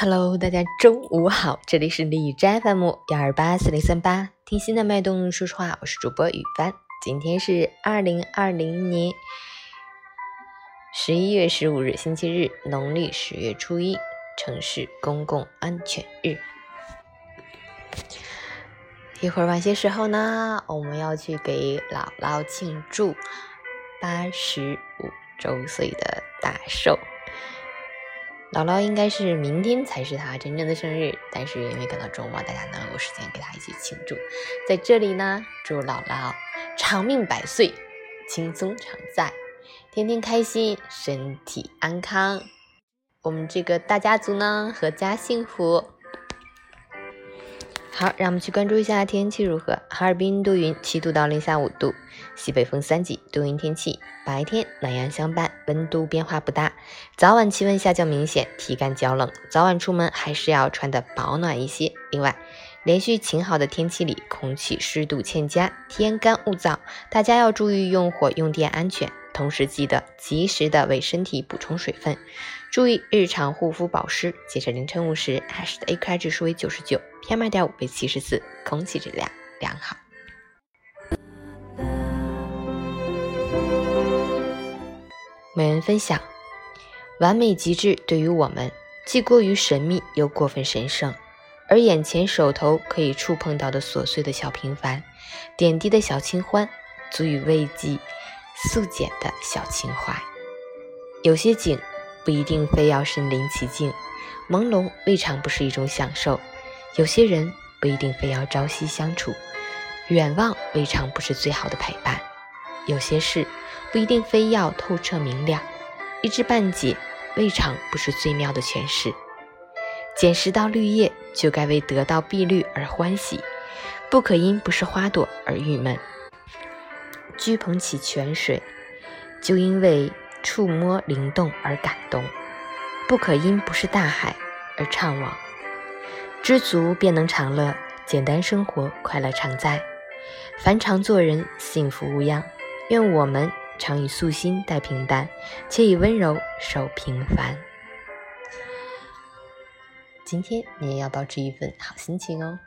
Hello，大家中午好，这里是李斋 FM 幺二八四零三八，听心的脉动，说实话，我是主播雨帆。今天是二零二零年十一月十五日，星期日，农历十月初一，城市公共安全日。一会儿晚些时候呢，我们要去给姥姥庆祝八十五周岁的大寿。姥姥应该是明天才是她真正的生日，但是因为赶到周末，大家能有时间给她一起庆祝。在这里呢，祝姥姥长命百岁，轻松常在，天天开心，身体安康。我们这个大家族呢，阖家幸福。好，让我们去关注一下天气如何。哈尔滨多云，七度到零下五度，西北风三级，多云天气。白天暖阳相伴，温度变化不大。早晚气温下降明显，体感较冷，早晚出门还是要穿的保暖一些。另外，连续晴好的天气里，空气湿度欠佳，天干物燥，大家要注意用火用电安全。同时记得及时的为身体补充水分，注意日常护肤保湿。截至凌晨五时，海市的 AQI 指数为九十九，PM 二点五为七十四，空气质量良好。每人分享：完美极致对于我们，既过于神秘又过分神圣，而眼前手头可以触碰到的琐碎的小平凡，点滴的小清欢，足以慰藉。素简的小情怀，有些景不一定非要身临其境，朦胧未尝不是一种享受；有些人不一定非要朝夕相处，远望未尝不是最好的陪伴；有些事不一定非要透彻明了，一知半解未尝不是最妙的诠释。捡拾到绿叶，就该为得到碧绿而欢喜，不可因不是花朵而郁闷。掬捧起泉水，就因为触摸灵动而感动；不可因不是大海而怅惘。知足便能常乐，简单生活快乐常在，凡常做人幸福无恙。愿我们常以素心待平淡，且以温柔守平凡。今天你也要保持一份好心情哦。